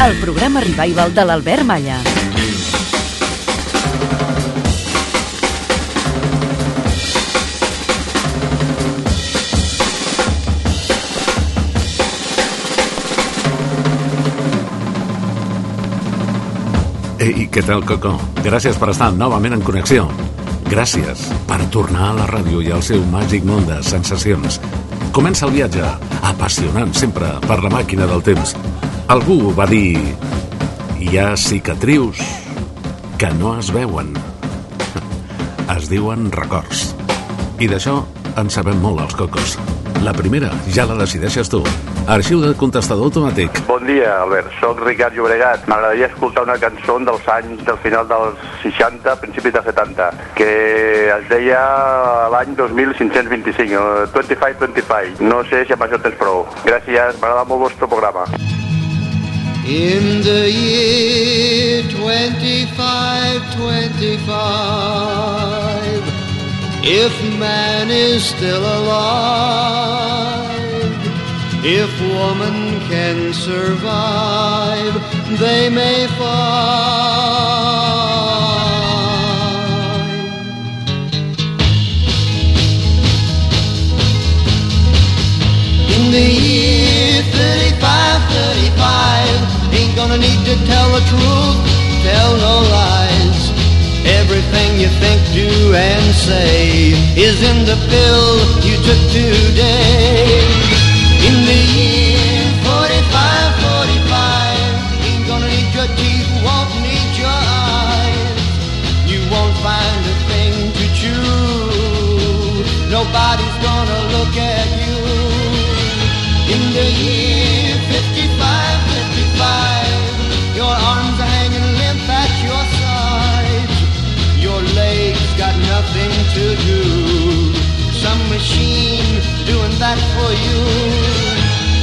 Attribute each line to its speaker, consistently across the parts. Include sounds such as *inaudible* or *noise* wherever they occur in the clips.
Speaker 1: El programa revival de l'Albert Malla.
Speaker 2: Ei, què tal, Coco? Gràcies per estar novament en connexió. Gràcies per tornar a la ràdio i al seu màgic món de sensacions. Comença el viatge, apassionant sempre per la màquina del temps. Algú va dir... Hi ha cicatrius que no es veuen. *laughs* Es diuen records. I d'això en sabem molt els cocos. La primera ja la decideixes tu. Arxiu de contestador automàtic.
Speaker 3: Bon dia, Albert. Soc Ricard Llobregat. M'agradaria escoltar una cançó dels anys del final dels 60, principis dels 70, que es deia l'any 2525, 2525. No sé si amb això tens prou. Gràcies, m'agrada molt el vostre programa.
Speaker 4: In the year 2525, if man is still alive, if woman can survive, they may find. In the year 35, 35, ain't gonna need to tell the truth, tell no lies. Everything you think, do, and say is in the pill you took today. That for you.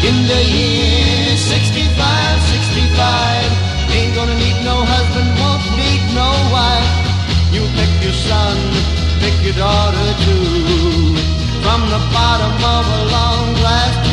Speaker 4: In the year 65, 65, ain't gonna need no husband, won't need no wife. You pick your son, pick your daughter too. From the bottom of a long glass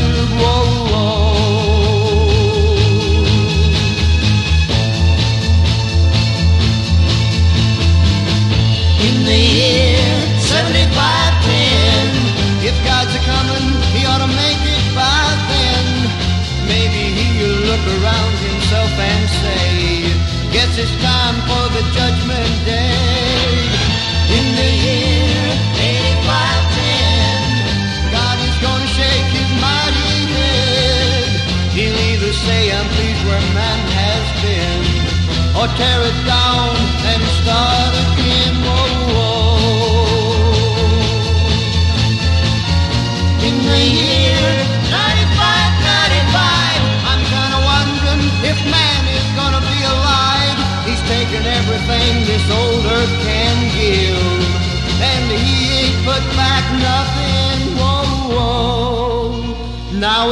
Speaker 4: Guess it's time for the judgment day. In the year 8510, God is gonna shake his mighty head. He'll either say, I'm pleased where man has been, or tear it down and start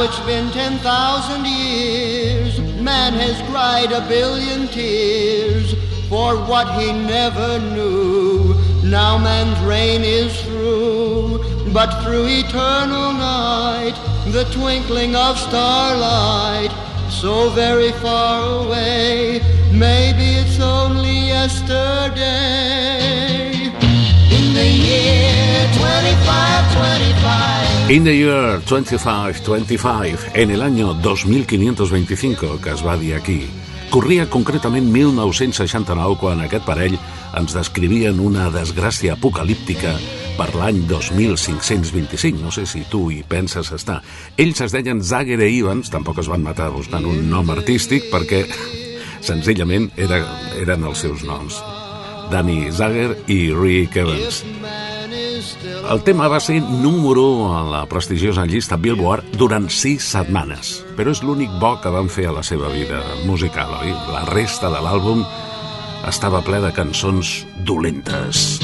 Speaker 4: it's been 10,000 years, man has cried a billion tears for what he never knew. Now man's reign is through, but through eternal night, the twinkling of starlight, so very far away, maybe it's only yesterday. In the year 2525.
Speaker 2: In the year 2525, en el año 2525, que es va dir aquí, corria concretament 1969 quan aquest parell ens descrivien una desgràcia apocalíptica per l'any 2525. No sé si tu hi penses estar. Ells es deien Zager e Evans, tampoc es van matar buscant un nom artístic perquè *laughs* senzillament era, eren els seus noms. Danny Zager i Rick Evans. El tema va ser número 1 a la prestigiosa llista Billboard durant 6 setmanes, però és l'únic bo que van fer a la seva vida musical, oi? La resta de l'àlbum estava ple de cançons dolentes.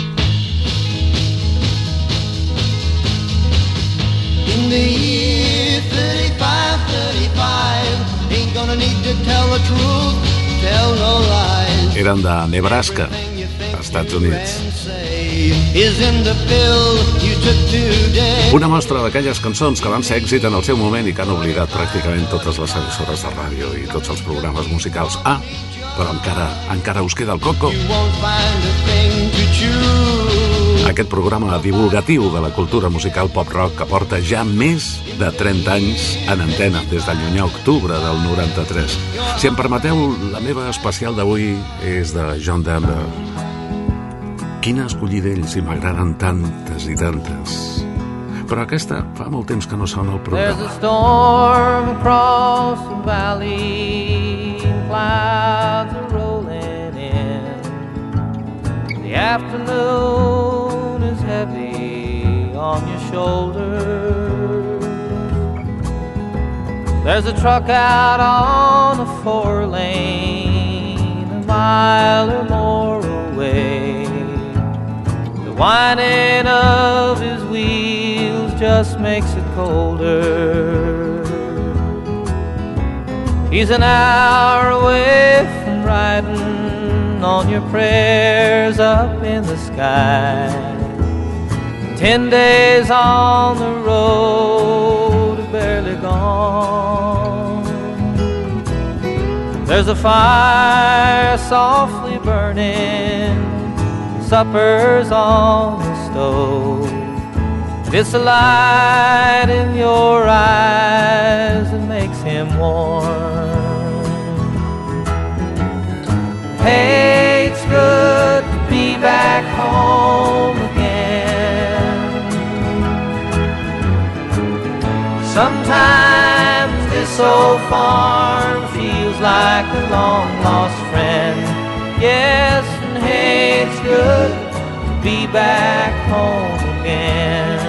Speaker 4: In the year 35, 35, ain't gonna need to tell the truth, tell no lies.
Speaker 2: Eren de Nebraska, Estats Units.
Speaker 4: Is in the pill you took today.
Speaker 2: Una mostra d'aquelles cançons que van ser èxit en el seu moment i que han oblidat pràcticament totes les emissores de ràdio i tots els programes musicals. Ah, però encara, encara us queda el coco. Aquest programa divulgatiu de la cultura musical pop-rock que porta ja més de 30 anys en antena des del llunyà octubre del 93. Si em permeteu, la meva especial d'avui és de John Denver. Quina escollir d'ell si m'agraden tantes i tantes. Però aquesta fa molt temps que no sona al
Speaker 5: There's a
Speaker 2: programa.
Speaker 5: storm across the valley, clouds are rolling in. The afternoon is heavy on your shoulders. There's a truck out on the four lane, a mile or more whining of his wheels just makes it colder. He's an hour away from riding on your prayers up in the sky. Ten days on the road, barely gone. There's a fire softly burning, supper's on the stove. The light in your eyes makes him warm. Hey, it's good to be back home again. Sometimes this old farm feels like a long lost friend. Yes, hey, it's good to be back home again.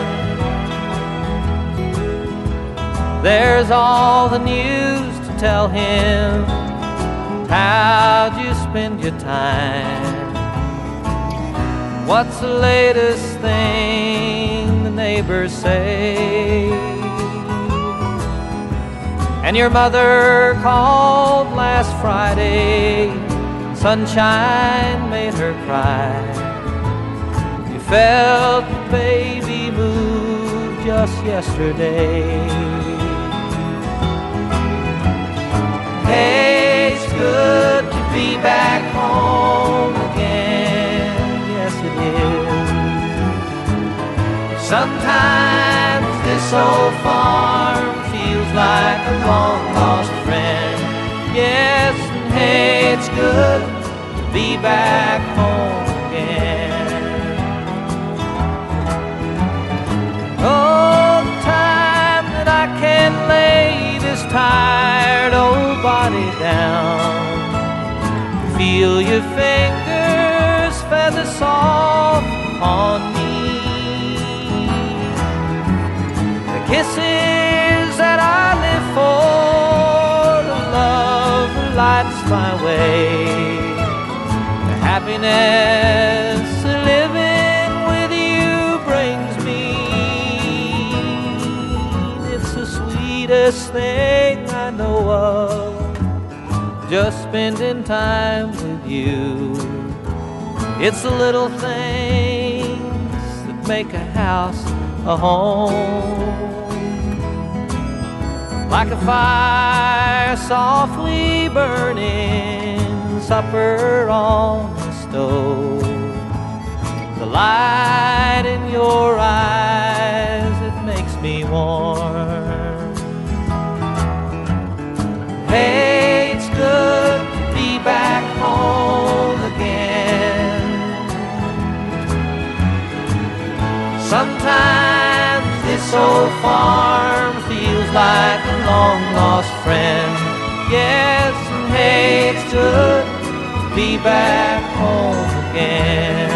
Speaker 5: There's all the news to tell him. How'd you spend your time? What's the latest thing the neighbors say? And your mother called last Friday. Sunshine made her cry. You felt the baby move just yesterday. Hey, it's good to be back home again. Yes, it is. Sometimes this old farm feels like a long lost friend. Yes, and hey, good to be back home again. Oh, the time that I can lay this tired old body down. Feel your fingers feather soft on that lights my way. The happiness living with you brings me. It's the sweetest thing I know of. Just spending time with you. It's the little things that make a house a home like a fire softly burning, supper on the stove. The light in your eyes, it makes me warm. Hey, it's good to be back home again. Sometimes this old farm feels like a long lost friend. Yes, and to be back home again.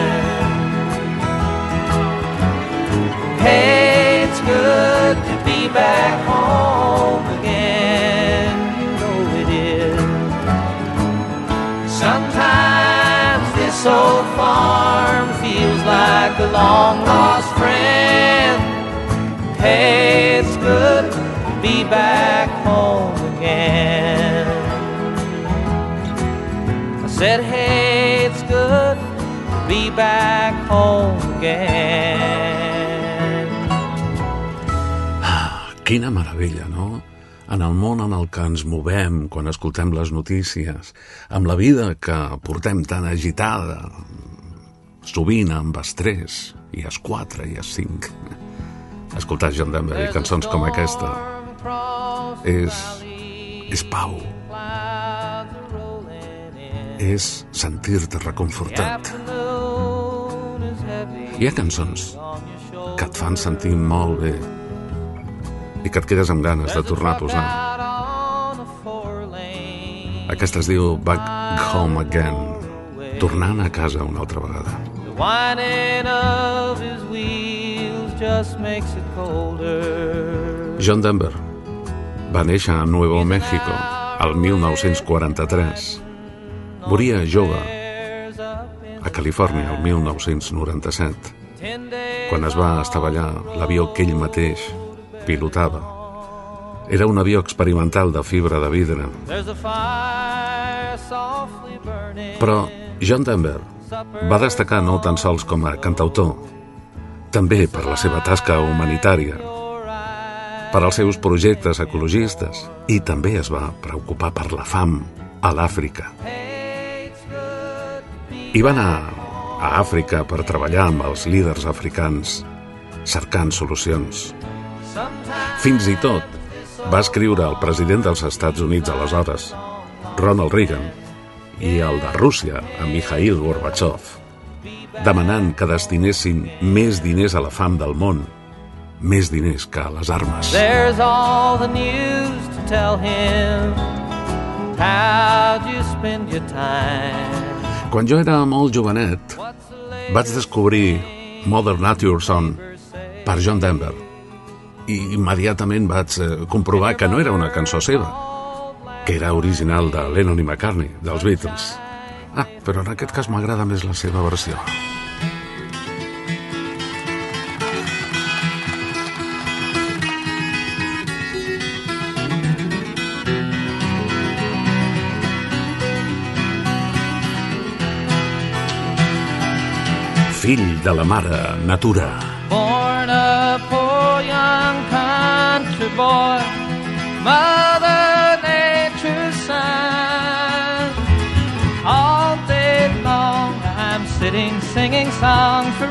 Speaker 5: Hey, it's good to be back home again. You know it is. Sometimes this old farm feels like a long lost friend. Hey, it's good to be back home again. Back home again.
Speaker 2: Quina meravella, no? En el món en el que ens movem quan escoltem les notícies, amb la vida que portem tan agitada, sovint amb estrès, i es 4 i es 5. Escoltar John Denver i cançons com aquesta és, és pau, és sentir-te reconfortat. Hi ha cançons que et fan sentir molt bé i que et quedes amb ganes de tornar a posar. Aquesta es diu Back Home Again, tornant a casa una altra vegada.
Speaker 5: The whining of his wheels just makes it colder.
Speaker 2: John Denver va néixer a Nuevo México el 1943. Moria jove a Califòrnia el 1997, quan es va estavellar l'avió que ell mateix pilotava. Era un avió experimental de fibra de vidre, però John Denver va destacar no tan sols com a cantautor, també per la seva tasca humanitària, per als seus projectes ecologistes i també es va preocupar per la fam a l'Àfrica. I va anar a Àfrica per treballar amb els líders africans cercant solucions. Fins i tot va escriure al president dels Estats Units aleshores, Ronald Reagan, i el de Rússia, a Mikhail Gorbachev, demanant que destinessin més diners a la fam del món, més diners que a les armes.
Speaker 5: There's all the news to tell him. How'd you spend your time?
Speaker 2: Quan jo era molt jovenet, vaig descobrir Mother Nature's Son per John Denver i immediatament vaig eh, comprovar que no era una cançó seva, que era original de Lennon i McCartney, dels Beatles. Ah, però en aquest cas m'agrada més la seva versió. Fill de la mare, natura.
Speaker 5: Born a poor young country boy, Mother Nature's son. All day long I'm sitting singing songs for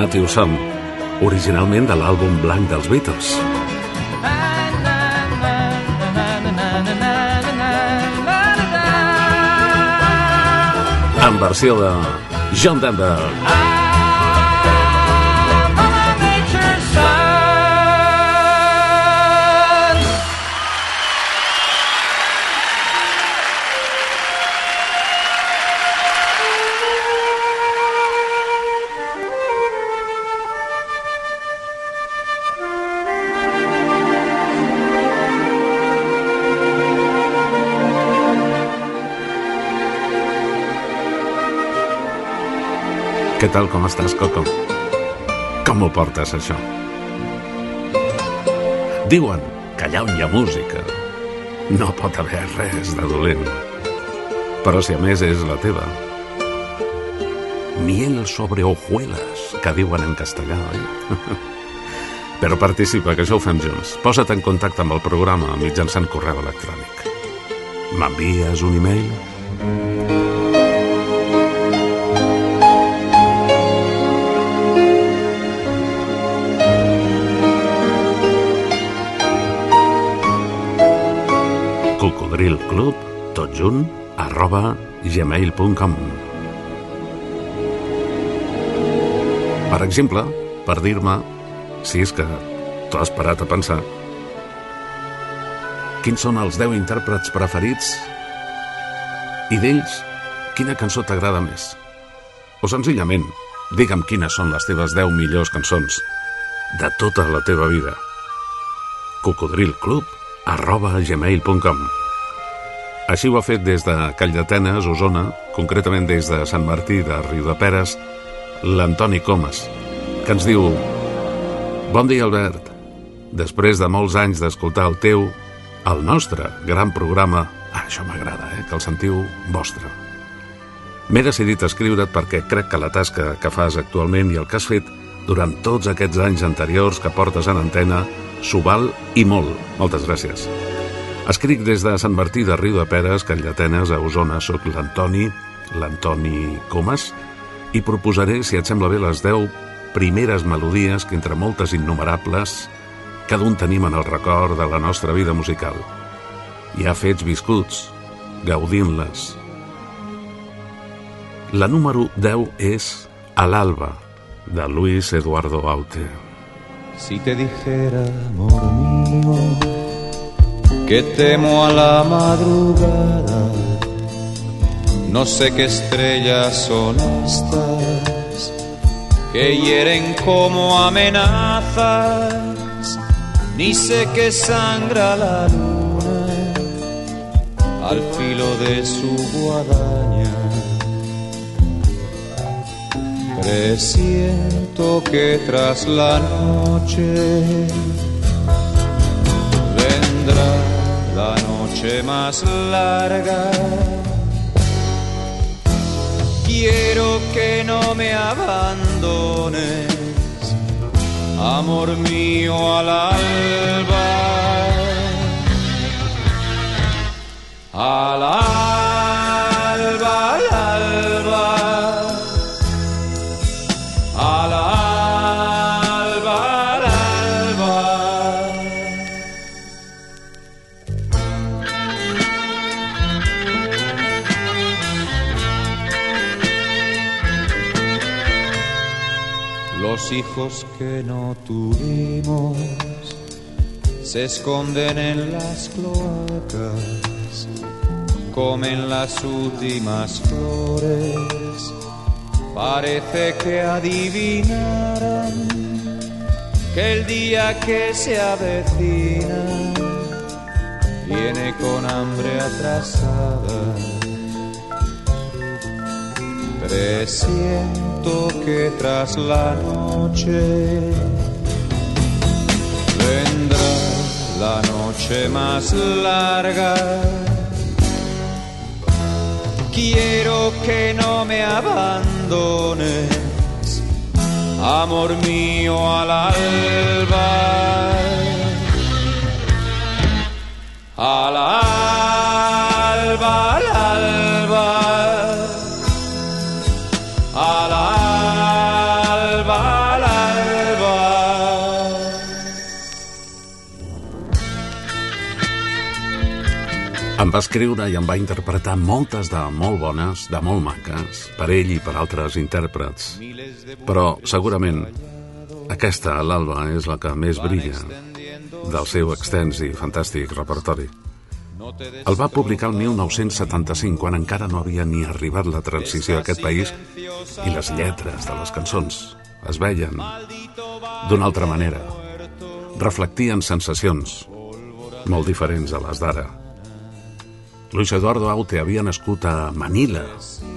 Speaker 5: Nature's Son,
Speaker 2: originalment de l'àlbum blanc dels Beatles. En versió de John Denver.
Speaker 5: Mother
Speaker 2: Què tal, com estàs, Coco? Com ho portes, això? Diuen que allà on hi ha música no pot haver res de dolent. Però si a més és la teva. Miel sobre hojuelas, que diuen en castellà, oi? *laughs* Però participa, que això ho fem junts. Posa't en contacte amb el programa mitjançant correu electrònic. M'envies un e-mail? Tot junt, arroba gmail.com Per exemple, per dir-me, si és que t'ho has parat a pensar, quins són els 10 intèrprets preferits i d'ells, quina cançó t'agrada més? O senzillament, digue'm quines són les teves 10 millors cançons de tota la teva vida. cocodrilclub arroba gmail.com Així ho ha fet des de Call d'Atenes, Osona, concretament des de Sant Martí de Riu de Peres, l'Antoni Comas, que ens diu Bon dia, Albert. Després de molts anys d'escoltar el teu, el nostre gran programa, ah, això m'agrada, eh, que el sentiu vostre. M'he decidit escriure't perquè crec que la tasca que fas actualment i el que has fet durant tots aquests anys anteriors que portes en antena s'ho val i molt. Moltes gràcies. Escric des de Sant Martí de Riu de Peres, Can Llatenes, a Osona. Soc l'Antoni, l'Antoni Comas, i proposaré, si et sembla bé, les 10 primeres melodies que, entre moltes innumerables, cada un tenim en el record de la nostra vida musical. Hi ha fets viscuts, gaudint-les. La número 10 és A l'alba, de Luis Eduardo Aute.
Speaker 6: Si te dijera, amor mío, que temo a la madrugada, no sé qué estrellas son estas que hieren como amenazas, ni sé que sangra la luna al filo de su guadaña. Presiento que tras la noche noche más larga. Quiero que no me abandones, amor mío al alba. Al alba, Hijos que no tuvimos se esconden en las cloacas, comen las últimas flores Parece que adivinaran que el día que se avecina viene con hambre atrasada. Presiento que tras la noche vendrá la noche más larga Quiero que no me abandones, amor mío al alba. Al alba, al alba.
Speaker 2: Em va escriure i em va interpretar moltes de molt bones, de molt maques, per ell i per altres intèrprets. Però, segurament, aquesta, l'Alba, és la que més brilla del seu extens i fantàstic repertori. El va publicar el 1975, quan encara no havia ni arribat la transició a aquest país i les lletres de les cançons es veien d'una altra manera. Reflectien sensacions molt diferents a les d'ara. Luis Eduardo Aute havia nascut a Manila,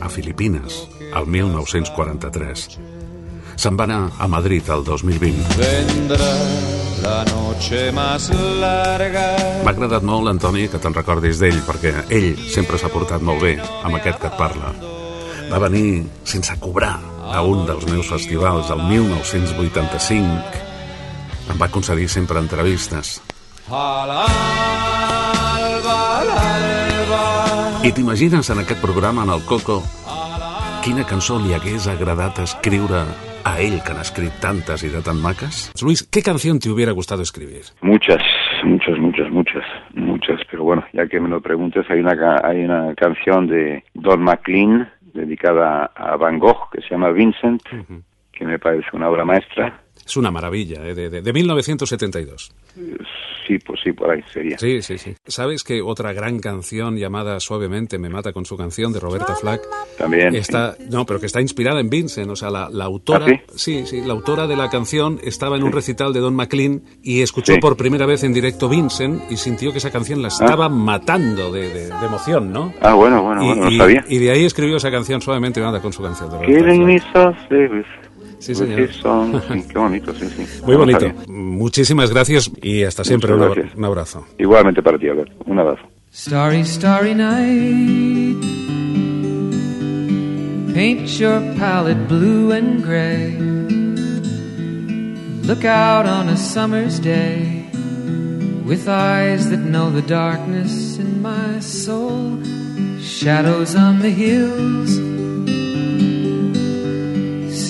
Speaker 2: a Filipines, al 1943. Se'n va anar a Madrid el 2020.
Speaker 6: Vendrá la noche más larga.
Speaker 2: M'ha agradat molt, Antoni, que te'n recordis d'ell, perquè ell sempre s'ha portat molt bé amb aquest que et parla. Va venir sense cobrar a un dels meus festivals el 1985. Em va concedir sempre entrevistes.
Speaker 6: Al
Speaker 2: I t'imagines en aquest programa, en el Coco, quina cançó li hagués agradat escriure a ell, que n'ha escrit tantes i de tan maques? Luis, ¿qué canción te hubiera gustado escribir?
Speaker 7: Muchas, muchas, muchas, muchas, muchas. Pero bueno, ya que me lo preguntes, hay una, ca- hay una canción de Don McLean dedicada a Van Gogh que se llama Vincent, que me parece una obra maestra.
Speaker 2: Es una maravilla, ¿eh? de, de, de 1972.
Speaker 7: Sí, pues sí, por ahí sería.
Speaker 2: Sí, sí, sí. ¿Sabes que otra gran canción llamada Suavemente me mata con su canción de Roberta Flack
Speaker 7: También.
Speaker 2: está, no, pero que está inspirada en Vincent, o sea, la, la autora,
Speaker 7: ¿Ah,
Speaker 2: sí, sí, la autora de la canción estaba en un recital de Don McLean y escuchó
Speaker 7: Sí.
Speaker 2: por primera vez en directo Vincent y sintió que esa canción la estaba matando de, de- de emoción, ¿no?
Speaker 7: Ah, bueno, bueno,
Speaker 2: y,
Speaker 7: bueno, no
Speaker 2: y-
Speaker 7: sabía.
Speaker 2: y de ahí escribió esa canción Suavemente me mata con su canción de Roberta Flack. Sí, señor.
Speaker 7: Sí, qué bonito, sí, sí.
Speaker 2: Muy bonito. Muchísimas gracias y hasta siempre. Un abrazo.
Speaker 7: Igualmente para ti, Alberto. Un abrazo.
Speaker 8: Starry, starry night. Paint your palette blue and gray. Look out on a summer's day with eyes that know the darkness in my soul. Shadows on the hills.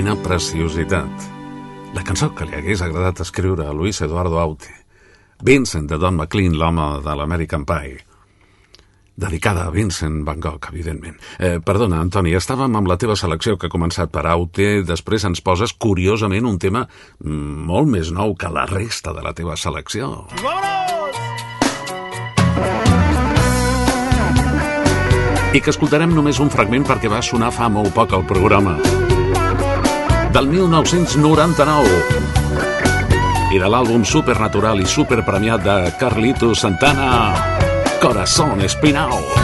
Speaker 2: quina preciositat. La cançó que li hagués agradat escriure a Luis Eduardo Aute. Vincent de Don McLean, l'home de l'American Pie. Dedicada a Vincent Van Gogh, evidentment. Eh, perdona, Antoni, estàvem amb la teva selecció que ha començat per Aute, després ens poses, curiosament, un tema mm, molt més nou que la resta de la teva selecció. I que escoltarem només un fragment perquè va sonar fa molt poc al programa. Del 1999 i de l'àlbum supernatural i superpremiat de Carlito Santana, Corazón Espinao.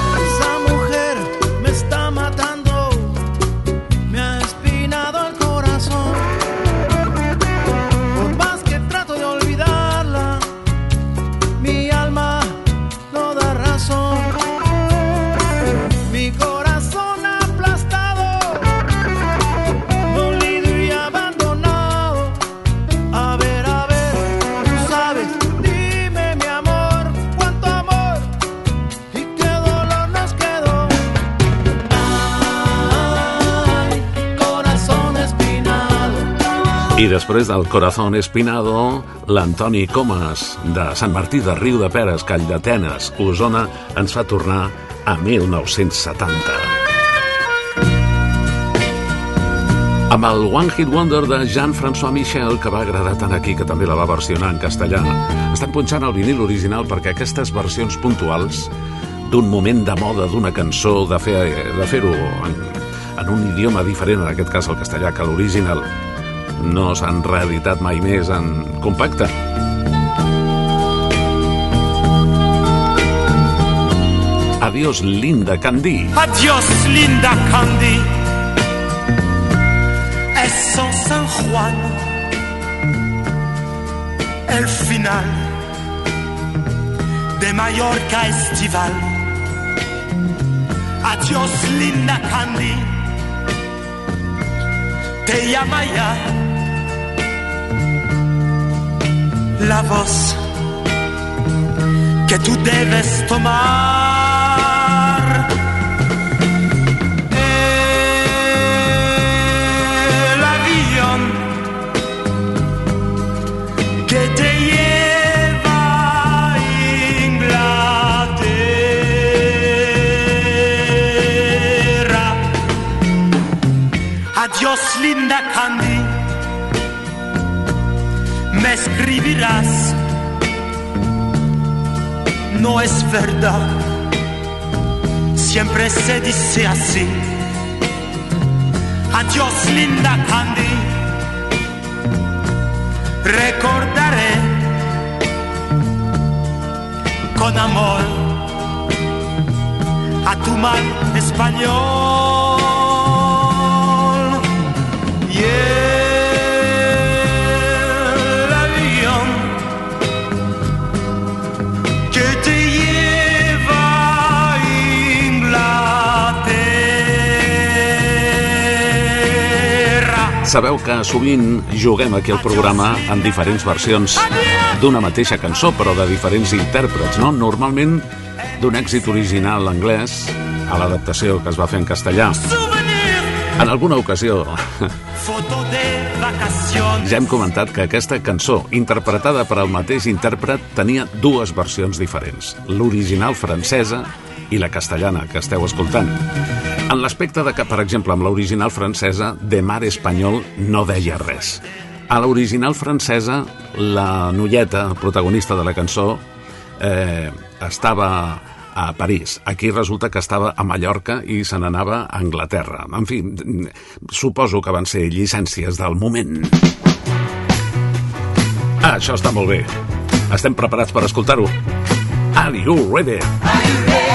Speaker 2: I després del Corazón Espinado, l'Antoni Comas, de Sant Martí de Riu de Peres, Call d'Atenes, Osona, ens fa tornar a 1970. Amb el One Hit Wonder de Jean-François Michel, que va agradar tant aquí, que també la va versionar en castellà. Estan punxant el vinil original perquè aquestes versions puntuals d'un moment de moda d'una cançó, de fer-ho de fer en, en un idioma diferent, en aquest cas el castellà, que l'original, no s'han reeditat mai més en compacte. Adiós, Linda Candí.
Speaker 9: Adiós, linda Candy. Es en San Juan. El final de Mallorca estival. Adiós, linda Candy. Te llama ya la voz que tú debes tomar. El avión que te lleva a Inglaterra. Adiós, linda no es verdad. Siempre se dice así. Adiós, linda Candy. Recordaré con amor a tu mal español. Y
Speaker 2: Sabeu que sovint juguem aquí al programa en diferents versions d'una mateixa cançó, però de diferents intèrprets, no? Normalment d'un èxit original anglès a l'adaptació que es va fer en castellà. En alguna ocasió *laughs* ja hem comentat que aquesta cançó, interpretada per al mateix intèrpret, tenia dues versions diferents, l'original francesa i la castellana que esteu escoltant. En l'aspecte de que, per exemple, amb l'original francesa, de mar espanyol no deia res. A l'original francesa, la noieta, protagonista de la cançó, eh, estava a París. Aquí resulta que estava a Mallorca i se n'anava a Anglaterra. En fi, suposo que van ser llicències del moment. Ah, això està molt bé. Estem preparats per escoltar-ho. Are you ready?
Speaker 10: Are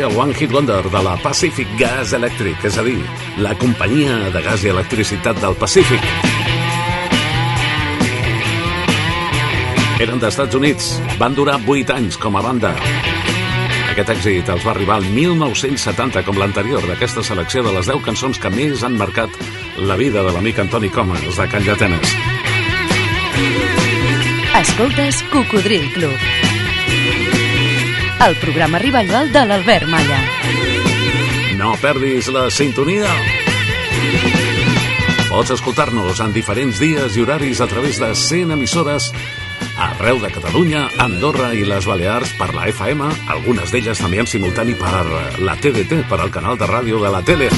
Speaker 2: ser el One Hit Wonder de la Pacific Gas Electric, és a dir, la companyia de gas i electricitat del Pacífic. Eren d'Estats Units, van durar 8 anys com a banda. Aquest èxit els va arribar al 1970 com l'anterior d'aquesta selecció de les 10 cançons que més han marcat la vida de l'amic Antoni Comas de Can Llatenes.
Speaker 1: Escoltes Cocodril Club. El programa rival de l'Albert Malla.
Speaker 2: No perdis la sintonia. Pots escoltar-nos en diferents dies i horaris a través de 100 emissores arreu de Catalunya, Andorra i les Balears per la FM, algunes d'elles també en simultani per la TDT, per al canal de ràdio de la tele.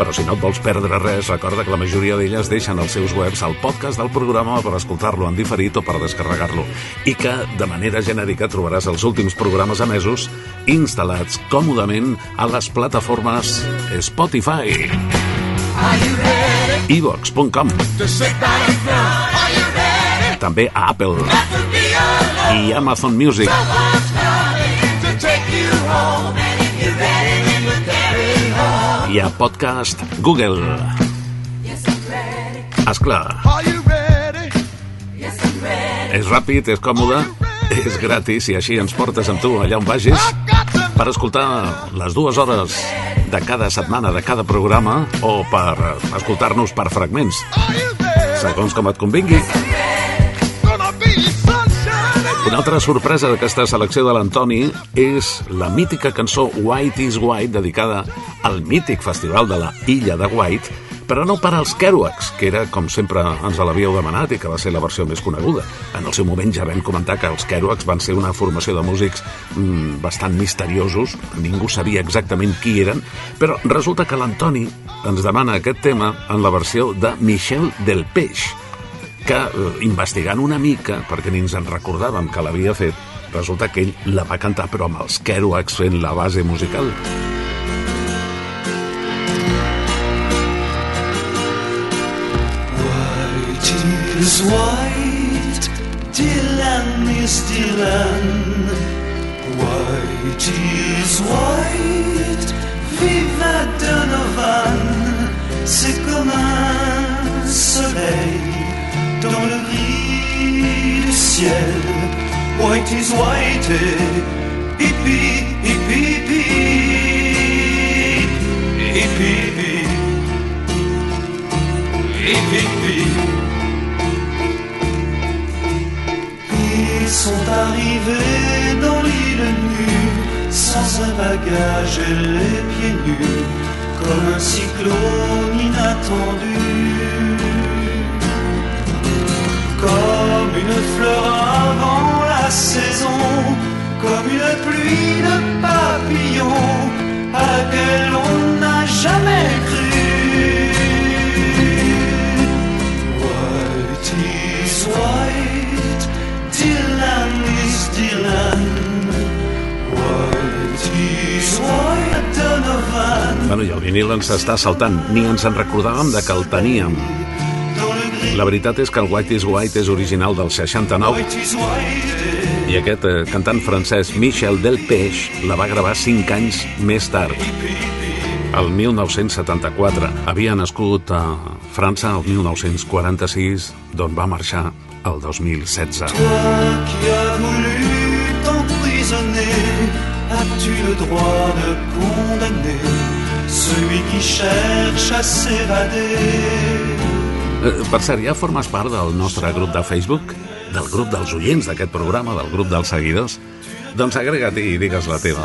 Speaker 2: Però si no et vols perdre res, recorda que la majoria d'elles deixen als seus webs el podcast del programa per escoltar-lo en diferit o per descarregar-lo. I que, de manera genèrica, trobaràs els últims programes emesos instal·lats còmodament a les plataformes Spotify,
Speaker 10: you ready?
Speaker 2: també a Apple. I Amazon Music. I a podcast Google. Esclar, és ràpid, és còmode, és gratis i així ens portes amb tu allà on vagis per escoltar les dues hores de cada setmana, de cada programa o per escoltar-nos per fragments, segons com et convingui. Una altra sorpresa d'aquesta selecció de l'Antoni és la mítica cançó White is White dedicada al mític festival de la Illa de White però no per als Kerouacs, que era com sempre ens l'havíeu demanat i que va ser la versió més coneguda. En el seu moment ja vam comentar que els Kerouacs van ser una formació de músics mm, bastant misteriosos, ningú sabia exactament qui eren, però resulta que l'Antoni ens demana aquest tema en la versió de Michel del Peix, que eh, investigant una mica, perquè ni ens en recordàvem que l'havia fet, resulta que ell la va cantar però amb els Kerouacs fent la base musical.
Speaker 11: White is white, Dylan is Dylan. White is white, vive Donovan. C'est comme un soleil dans le gris du ciel. White is white, hippie, hippie, hippie, hippie, hippie. Hip, hip, hip. Ils sont arrivés dans l'île nue, sans un bagage et les pieds nus, comme un cyclone inattendu. Une fleur avant la saison, comme une pluie de papillons à laquelle on n'a jamais cru. White is white, Dylan is Dylan. White is white, Donovan.
Speaker 2: Bueno, i el vinil ens està saltant, ni ens en recordàvem de que el teníem. La veritat és que el White is White és original del 69
Speaker 11: white is white.
Speaker 2: i aquest eh, cantant francès Michel Delpech la va gravar 5 anys més tard. El 1974 havia nascut a França el 1946 d'on va marxar el 2016.
Speaker 12: Toi qui as voulu t'emprisonner, as-tu le droit de condamner celui qui cherche à s'évader
Speaker 2: Per cert, ja formes part del nostre grup de Facebook? Del grup dels oients d'aquest programa, del grup dels seguidors? Doncs agrega't i digues la teva.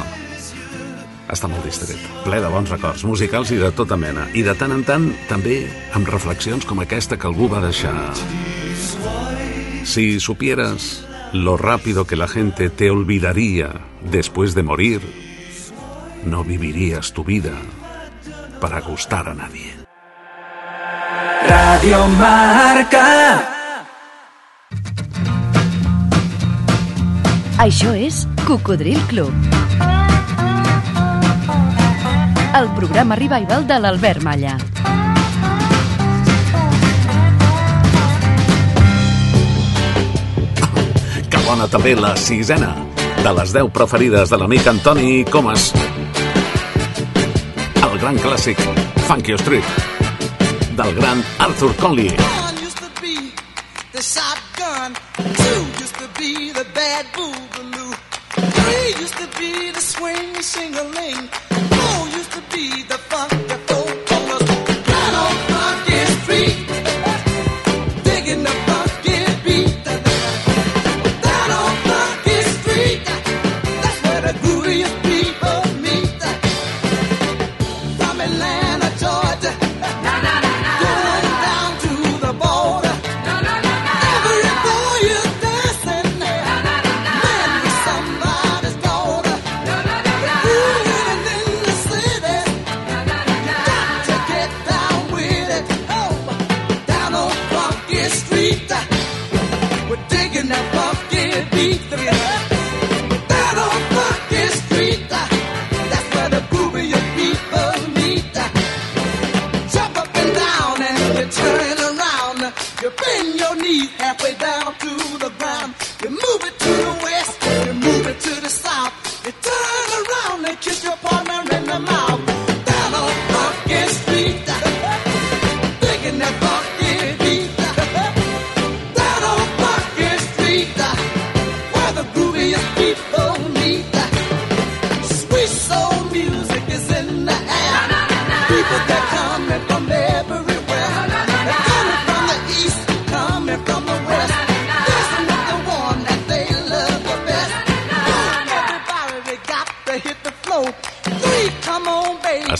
Speaker 2: Està molt distret, ple de bons records musicals i de tota mena. I de tant en tant, també amb reflexions com aquesta que algú va deixar. Si supieras lo rápido que la gente te olvidaría después de morir, no vivirías tu vida para gustar a nadie.
Speaker 12: Radio Marca.
Speaker 1: Això és Cocodril Club. El programa revival de l'Albert Malla.
Speaker 2: Que bona també la sisena de les 10 preferides de l'amic Antoni Comas. El gran clàssic Funky Street del gran Arthur Conley.
Speaker 13: The shotgun. Two used to be the bad boogaloo. Three used to be the swing shingling. Four used to be the funk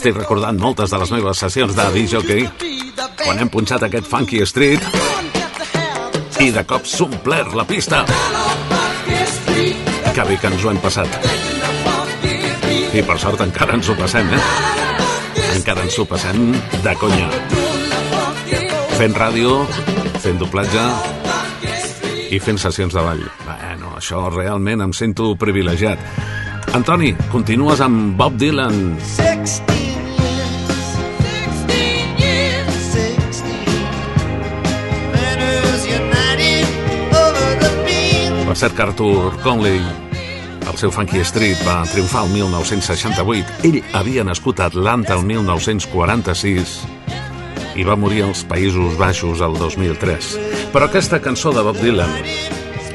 Speaker 2: Estic recordant moltes de les meves sessions de disjockey quan hem punxat aquest Funky Street i de cop s'ha omplert la pista. Que bé que ens ho hem passat. I per sort encara ens ho passem, eh? Encara ens ho passem de conya. Fent ràdio, fent doblatge i fent sessions de ball. Bueno, això realment em sento privilegiat. Antoni, continues amb Bob Dylan.
Speaker 13: 16
Speaker 2: cert que Arthur Conley, el seu Funky Street, va triomfar el 1968. Ell havia nascut a Atlanta el 1946 i va morir als Països Baixos el 2003. Però aquesta cançó de Bob Dylan,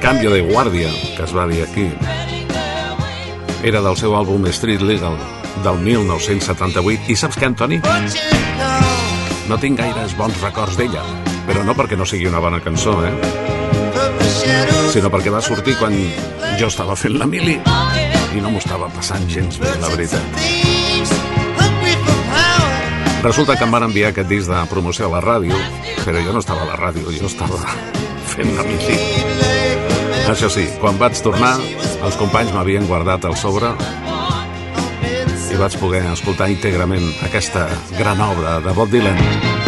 Speaker 2: Cambio de Guàrdia, que es va dir aquí, era del seu àlbum Street Legal del 1978. I saps què, Antoni? No tinc gaires bons records d'ella, però no perquè no sigui una bona cançó, eh? Sinó perquè va sortir quan jo estava fent la mili i no m'ho estava passant gens bé, la veritat. Resulta que em van enviar aquest disc de promoció a la ràdio, però jo no estava a la ràdio, jo estava fent la mili. Això sí, quan vaig tornar, els companys m'havien guardat el sobre i vaig poder escoltar íntegrament aquesta gran obra de Bob Dylan.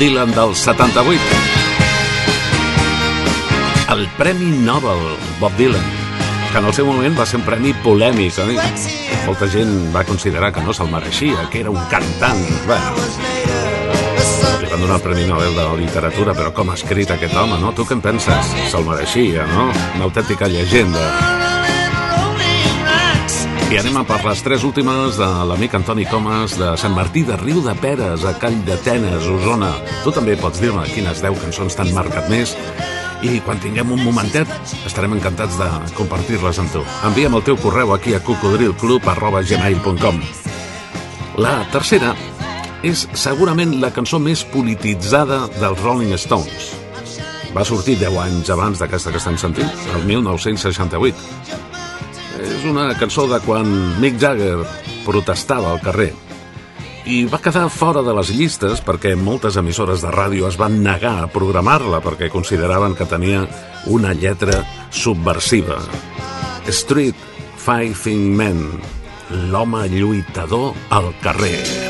Speaker 2: Dylan del 78. El Premi Nobel Bob Dylan, que en el seu moment va ser un premi polèmic, oi? Molta gent va considerar que no se'l mereixia, que era un cantant. Bueno, li van donar el Premi Nobel de Literatura, però com ha escrit aquest home, no? Tu què en penses? Se'l mereixia, no? Una autèntica llegenda. I anem a per les tres últimes de l'amic Antoni Comas de Sant Martí de Riu de Peres a Call d'Atenes, Osona. Tu també pots dir-me quines 10 cançons t'han marcat més i quan tinguem un momentet estarem encantats de compartir-les amb tu. Envia'm el teu correu aquí a cocodrilclub.gmail.com La tercera és segurament la cançó més polititzada dels Rolling Stones. Va sortir 10 anys abans d'aquesta que estem sentint, el 1968. És una cançó de quan Mick Jagger protestava al carrer i va quedar fora de les llistes perquè moltes emissores de ràdio es van negar a programar-la perquè consideraven que tenia una lletra subversiva. Street Fighting Men, l'home lluitador al carrer.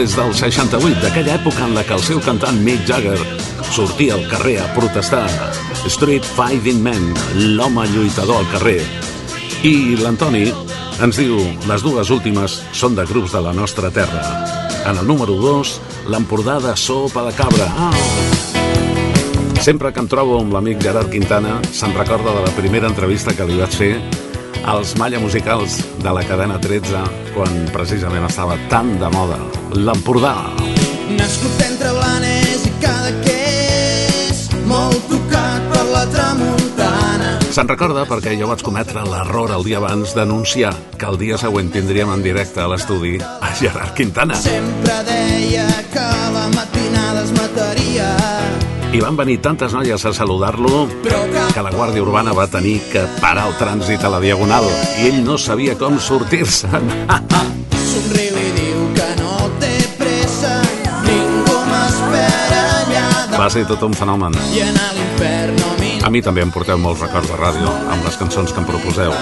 Speaker 2: Des del 68, d'aquella època en la que el seu cantant Mick Jagger sortia al carrer a protestar. Street Fighting Man, l'home lluitador al carrer. I l'Antoni ens diu les dues últimes són de grups de la nostra terra. En el número 2, l'Empordà de Sopa de Cabra. Ah! Sempre que em trobo amb l'amic Gerard Quintana, se'n recorda de la primera entrevista que li vaig fer als Malla Musicals de la cadena 13 quan precisament estava tan de moda. L'Empordà.
Speaker 13: Nascut entre Blanes i Cadaqués, molt tocat per la tramuntana.
Speaker 2: Se'n recorda perquè jo vaig cometre l'error el dia abans d'anunciar que el dia següent tindríem en directe a l'estudi a Gerard Quintana.
Speaker 13: Sempre deia que la matinada es mataria.
Speaker 2: I van venir tantes noies a saludar-lo que la Guàrdia Urbana va tenir que parar el trànsit a la Diagonal i ell no sabia com sortir-se'n.
Speaker 13: Somriu i diu que no té pressa, ningú m'espera allà
Speaker 2: Va ser tot un fenomen.
Speaker 13: i l'infern no
Speaker 2: A mi també em porteu molts records de ràdio amb les cançons que em proposeu.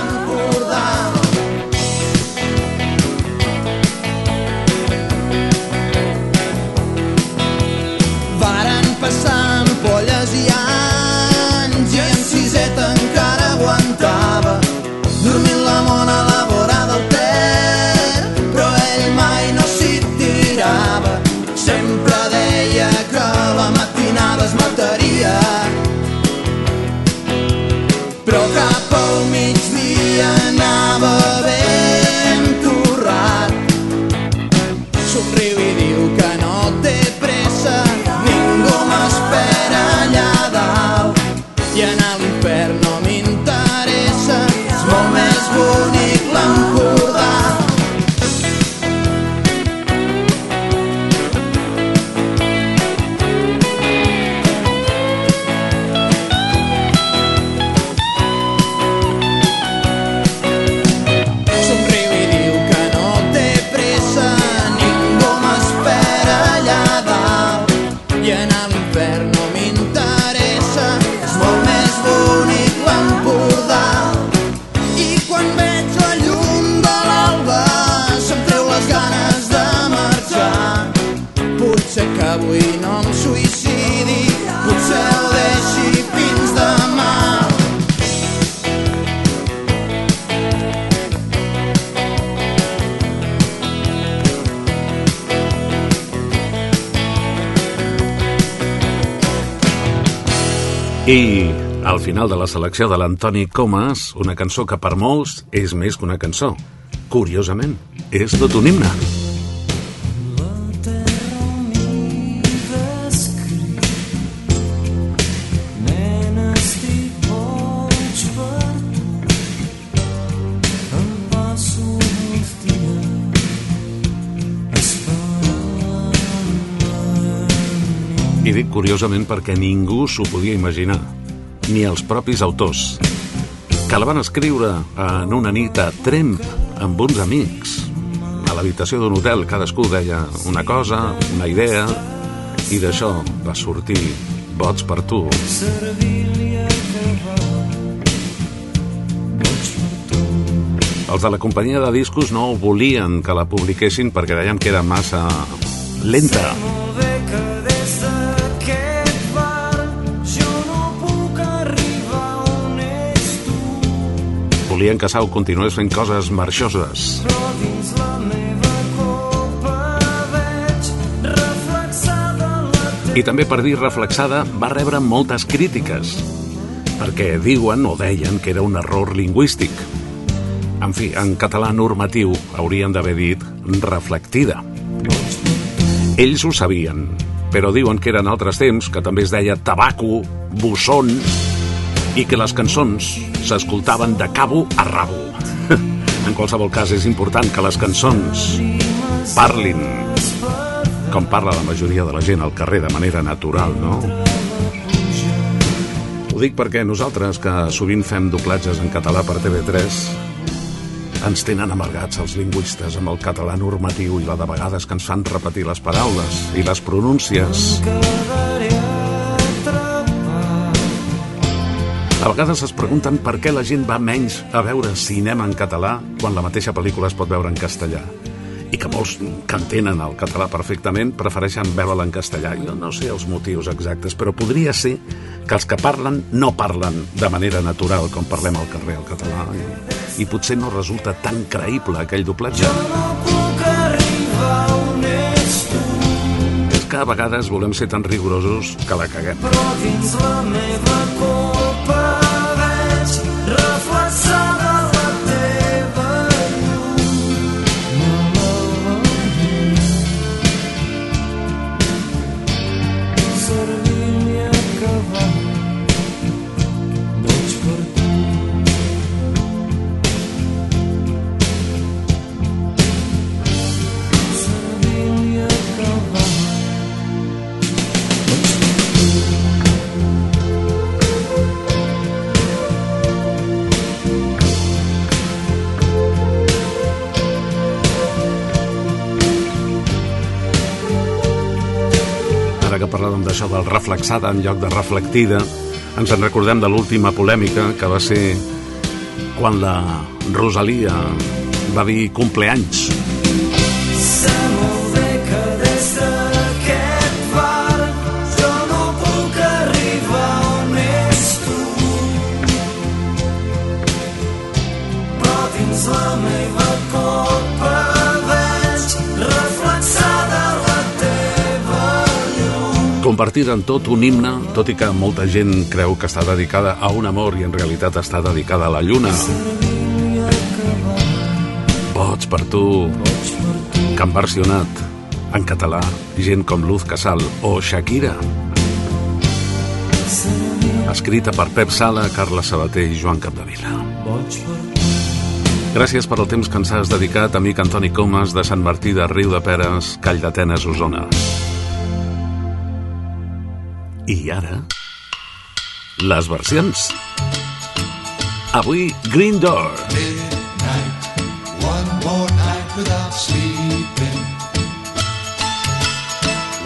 Speaker 2: Final de la selecció de l'Antoni Comas, una cançó que per molts és més que una cançó. Curiosament, és tot un himne. I dic curiosament perquè ningú s'ho podia imaginar, ni els propis autors, que la van escriure en una nit a Tremp amb uns amics. A l'habitació d'un hotel cadascú deia una cosa, una idea, i d'això va sortir Vots per tu. Els de la companyia de discos no volien que la publiquessin perquè deien que era massa lenta. Volien que Sau continués fent coses marxoses. I també per dir reflexada va rebre moltes crítiques, perquè diuen o deien que era un error lingüístic. En fi, en català normatiu haurien d'haver dit reflectida. Ells ho sabien, però diuen que eren altres temps que també es deia tabaco, busson, i que les cançons s'escoltaven de cabo a rabo. *laughs* en qualsevol cas, és important que les cançons parlin com parla la majoria de la gent al carrer de manera natural, no? Ho dic perquè nosaltres, que sovint fem doblatges en català per TV3, ens tenen amargats els lingüistes amb el català normatiu i la de vegades que ens fan repetir les paraules i les pronúncies. A vegades es pregunten per què la gent va menys a veure cinema en català quan la mateixa pel·lícula es pot veure en castellà i que molts que entenen el català perfectament prefereixen veure-la en castellà. Jo no sé els motius exactes, però podria ser que els que parlen no parlen de manera natural com parlem al carrer el català i, i potser no resulta tan creïble aquell doblatge.
Speaker 12: puc arribar on ets tu,
Speaker 2: És que a vegades volem ser tan rigorosos que la caguem.
Speaker 12: però dins la meva copa
Speaker 2: d'això del reflexada en lloc de reflectida, ens en recordem de l'última polèmica que va ser quan la Rosalia va dir compleanys. Convertida en tot un himne, tot i que molta gent creu que està dedicada a un amor i en realitat està dedicada a la lluna. Boig per tu, que han versionat en català gent com Luz Casal o Shakira. Escrita per Pep Sala, Carla Sabater i Joan Capdevila. Gràcies per el temps que ens has dedicat, amic Antoni Comas, de Sant Martí de Riu de Peres, Call d'Atenes, Osona. I ara... Les versions. Avui, Green Door.
Speaker 10: Midnight, one more night without sleeping.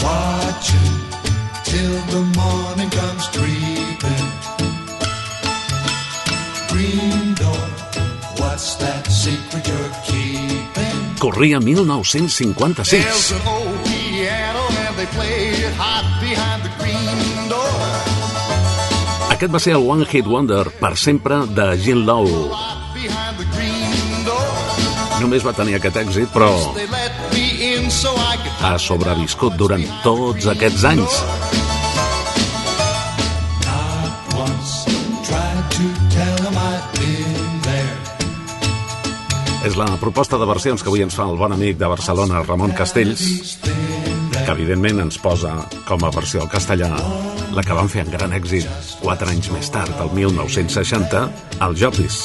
Speaker 10: Watching till the morning comes creeping. Green door, what's that secret you're keeping?
Speaker 2: Corria 1956.
Speaker 10: There's an old piano and they play it hot
Speaker 2: Aquest va ser el One Hit Wonder per sempre de
Speaker 10: green door.
Speaker 2: Només va tenir aquest èxit, però ha sobreviscut durant tots aquests anys. És la proposta de versions que avui ens fa el bon amic de Barcelona, Ramon Castells, que evidentment ens posa com a versió al castellà la que van fer amb gran èxit quatre anys més tard, el 1960, el Jopis.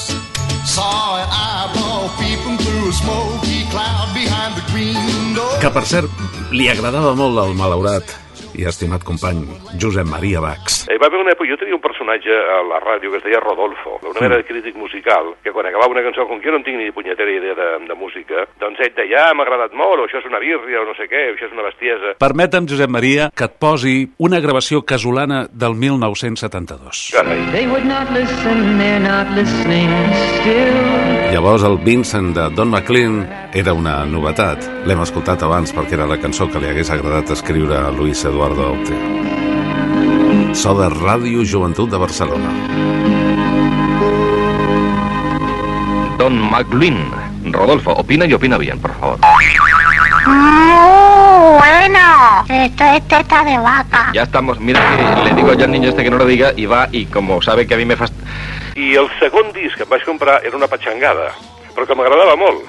Speaker 2: Que, per cert, li agradava molt al malaurat i estimat company Josep Maria Bax.
Speaker 14: Eh, va haver una època, jo tenia un personatge a la ràdio que es deia Rodolfo, una mena de crític musical, que quan acabava una cançó, com que jo no en tinc ni punyetera idea de, de música, doncs ell deia, ah, m'ha agradat molt, o això és una birria, o no sé què, o això és una bestiesa.
Speaker 2: Permetem, Josep Maria, que et posi una gravació casolana del 1972.
Speaker 14: Carai.
Speaker 5: They would not listen, they're not listening still.
Speaker 2: Llavors el Vincent de Don McLean era una novetat. L'hem escoltat abans perquè era la cançó que li hagués agradat escriure a Luis Eduardo Aute. So de Ràdio Joventut de Barcelona.
Speaker 15: Don McLean. Rodolfo, opina y opina bien, por favor.
Speaker 16: Mm, bueno, esto es teta de vaca.
Speaker 15: Ya estamos, mira que le digo yo al niño este que no lo diga y va y como sabe que a mí me fast...
Speaker 14: I el segon disc que em vaig comprar era una patxangada, però que m'agradava molt,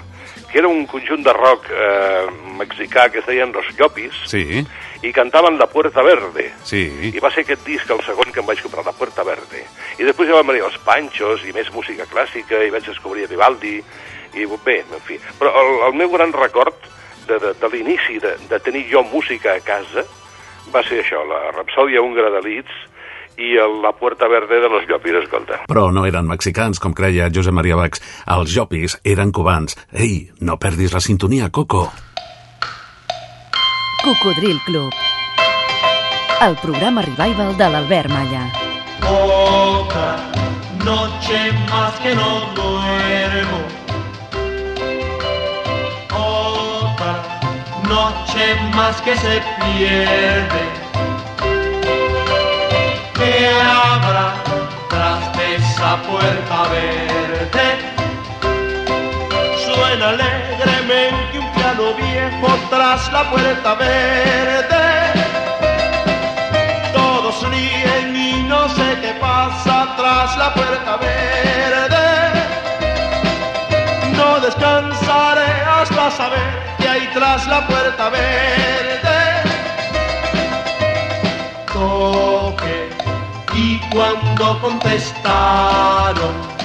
Speaker 14: que era un conjunt de rock eh, mexicà que es deien Los Llopis,
Speaker 2: Sí,
Speaker 14: i cantaven La Puerta Verde.
Speaker 2: sí.
Speaker 14: I va ser aquest disc el segon que em vaig comprar, La Puerta Verde. I després ja van venir els Panchos i més música clàssica, i vaig descobrir Vivaldi, i bé, en fi. Però el, el meu gran record de, de, de l'inici de, de tenir jo música a casa va ser això, la Rapsòdia húngara de Leeds i el, La Puerta Verde de los Llopis, escolta.
Speaker 2: Però no eren mexicans, com creia Josep Maria Bax. Els Jopis eren cubans. Ei, no perdis la sintonia, Coco.
Speaker 1: Cocodril Club. El programa revival de l'Albert Malla.
Speaker 12: Otra noche más que no duermo. Otra noche más que se pierde. ¿Qué habrá tras de esa puerta verde? Suena alegremente piano viejo tras la puerta verde. Todos ríen y no sé qué pasa tras la puerta verde. No descansaré hasta saber qué hay tras la puerta verde. Toque y cuando contestaron,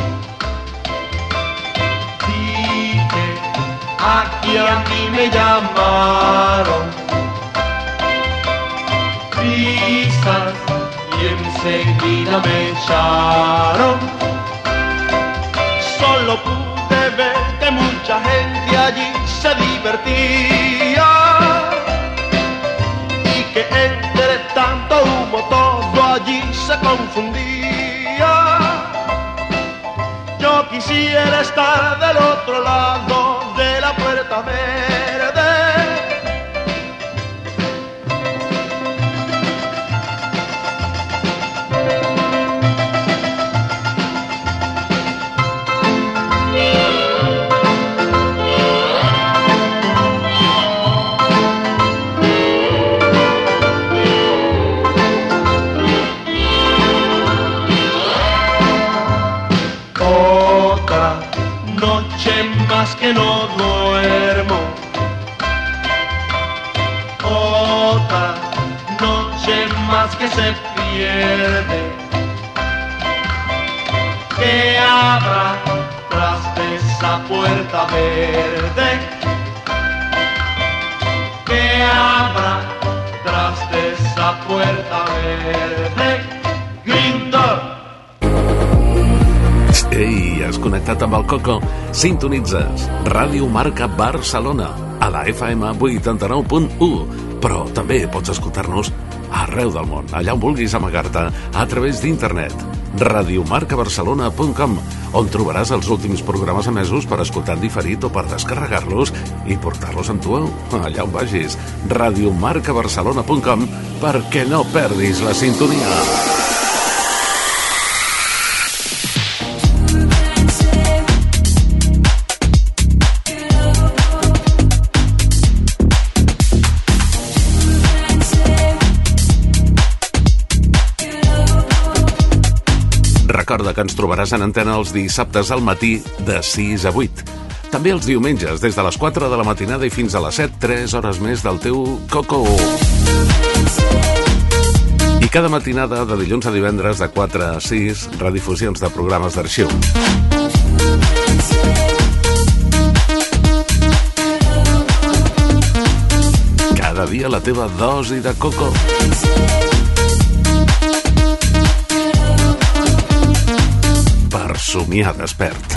Speaker 12: aquí a mí me llamaron risas y enseguida me echaron. Solo pude ver que mucha gente allí se divertía y que entre tanto humo todo allí se confundía. Yo quisiera estar del otro lado puerta verde. Puerta verde? ¿Qué habrá tras de esa puerta verde? Grinta.
Speaker 2: Ei, has connectat amb el Coco? Sintonitzes Ràdio Marca Barcelona a la FM 89.1 però també pots escoltar-nos arreu del món, allà on vulguis amagar-te a través d'internet radiomarcabarcelona.com on trobaràs els últims programes emesos per escoltar en diferit o per descarregar-los i portar-los amb tu allà on vagis. Radiomarcabarcelona.com perquè no perdis la sintonia Recorda que ens trobaràs en antena els dissabtes al matí de 6 a 8. També els diumenges, des de les 4 de la matinada i fins a les 7, 3 hores més del teu coco. I cada matinada de dilluns a divendres de 4 a 6, redifusions de programes d'arxiu. Cada dia la teva dosi de coco. Per somiar despert.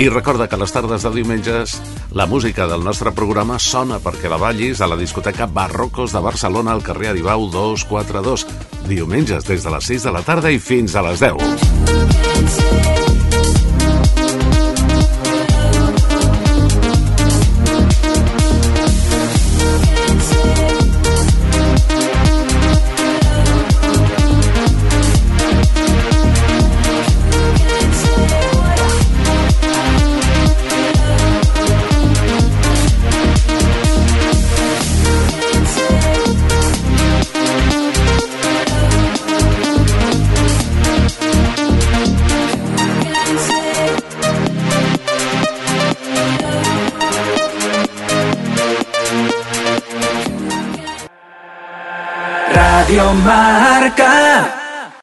Speaker 2: I recorda que les tardes de diumenges la música del nostre programa sona perquè la ballis a la discoteca Barrocos de Barcelona al carrer Aribau 242. Diumenges des de les 6 de la tarda i fins a les 10.